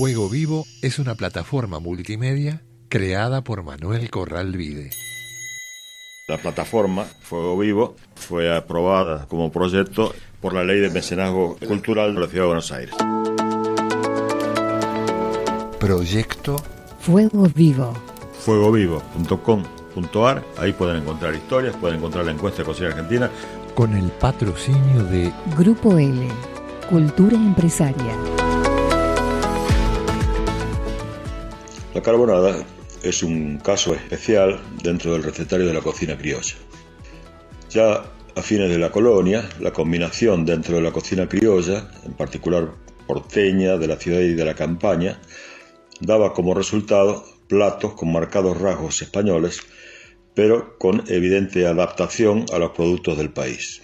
Fuego Vivo es una plataforma multimedia creada por Manuel Corral Vide. La plataforma Fuego Vivo fue aprobada como proyecto por la Ley de Mecenazgo Cultural de la Ciudad de Buenos Aires. Proyecto Fuego Vivo. fuegovivo.com.ar, ahí pueden encontrar historias, pueden encontrar la encuesta de Cocina Argentina. con el patrocinio de Grupo L. Cultura Empresaria. La carbonada es un caso especial dentro del recetario de la cocina criolla. Ya a fines de la colonia, la combinación dentro de la cocina criolla, en particular porteña, de la ciudad y de la campaña, daba como resultado platos con marcados rasgos españoles, pero con evidente adaptación a los productos del país.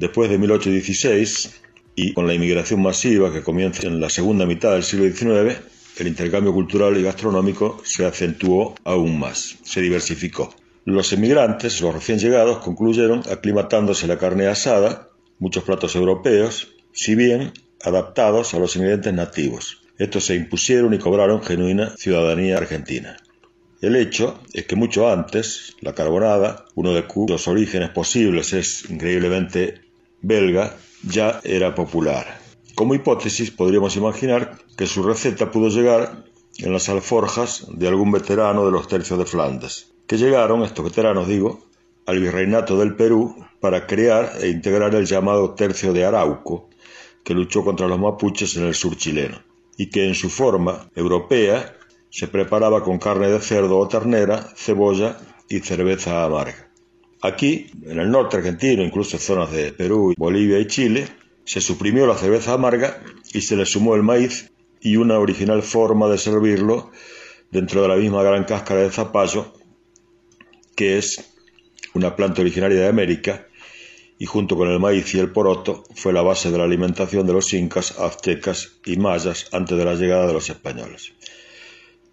Después de 1816 y con la inmigración masiva que comienza en la segunda mitad del siglo XIX, el intercambio cultural y gastronómico se acentuó aún más, se diversificó. Los emigrantes, los recién llegados, concluyeron aclimatándose la carne asada, muchos platos europeos, si bien adaptados a los ingredientes nativos. Estos se impusieron y cobraron genuina ciudadanía argentina. El hecho es que mucho antes, la carbonada, uno de cuyos orígenes posibles es increíblemente belga, ya era popular. Como hipótesis, podríamos imaginar que su receta pudo llegar en las alforjas de algún veterano de los tercios de Flandes, que llegaron, estos veteranos digo, al virreinato del Perú para crear e integrar el llamado tercio de Arauco, que luchó contra los mapuches en el sur chileno, y que en su forma europea se preparaba con carne de cerdo o ternera, cebolla y cerveza amarga. Aquí, en el norte argentino, incluso en zonas de Perú, Bolivia y Chile, se suprimió la cerveza amarga y se le sumó el maíz y una original forma de servirlo dentro de la misma gran cáscara de zapallo, que es una planta originaria de América, y junto con el maíz y el poroto fue la base de la alimentación de los incas, aztecas y mayas antes de la llegada de los españoles,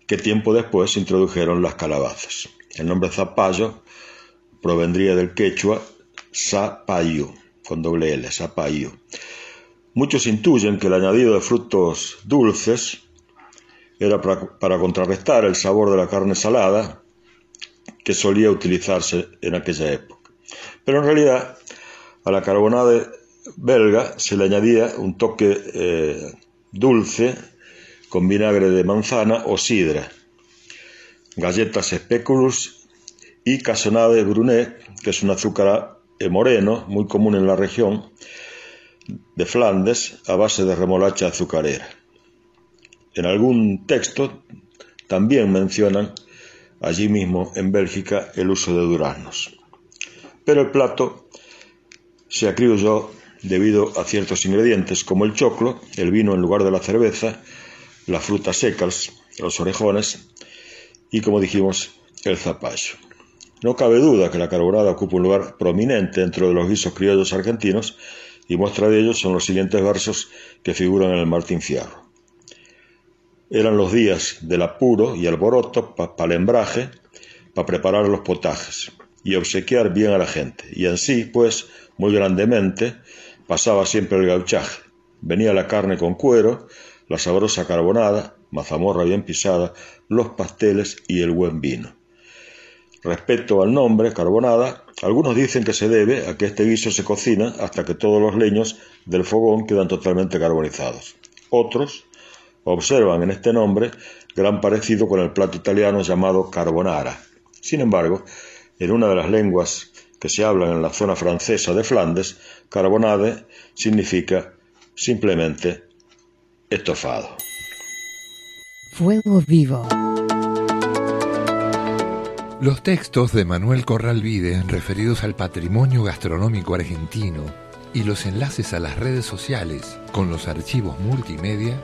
que tiempo después introdujeron las calabazas. El nombre zapallo provendría del quechua zapayo, con doble L. Muchos intuyen que el añadido de frutos dulces era para, contrarrestar el sabor de la carne salada que solía utilizarse en aquella época. Pero en realidad a la carbonada belga se le añadía un toque eh, dulce con vinagre de manzana o sidra, galletas speculus y casonade brunet, que es un azúcar moreno muy común en la región de Flandes a base de remolacha azucarera. En algún texto también mencionan allí mismo en Bélgica el uso de duraznos. Pero el plato se acriolló debido a ciertos ingredientes como el choclo, el vino en lugar de la cerveza, las frutas secas, los orejones y, como dijimos, el zapallo. No cabe duda que la carbonada ocupa un lugar prominente dentro de los guisos criollos argentinos y muestra de ello son los siguientes versos que figuran en el Martín Fierro. Eran los días del apuro y alboroto para pa el hembraje, para preparar los potajes y obsequiar bien a la gente. Y así, pues, muy grandemente, pasaba siempre el gauchaje. Venía la carne con cuero, la sabrosa carbonada, mazamorra bien pisada, los pasteles y el buen vino. Respecto al nombre, carbonada, algunos dicen que se debe a que este guiso se cocina hasta que todos los leños del fogón quedan totalmente carbonizados. Otros observan en este nombre gran parecido con el plato italiano llamado carbonara. Sin embargo, en una de las lenguas que se hablan en la zona francesa de Flandes, carbonade significa simplemente estofado. Fuego Vivo. Los textos de Manuel Corral Vide referidos al patrimonio gastronómico argentino y los enlaces a las redes sociales con los archivos multimedia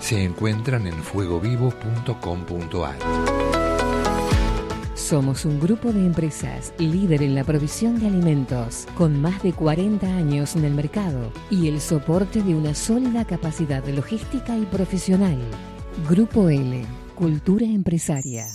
se encuentran en fuegovivo.com.ar. Somos un grupo de empresas líder en la provisión de alimentos, con más de 40 años en el mercado y el soporte de una sólida capacidad logística y profesional. Grupo L, Cultura Empresaria.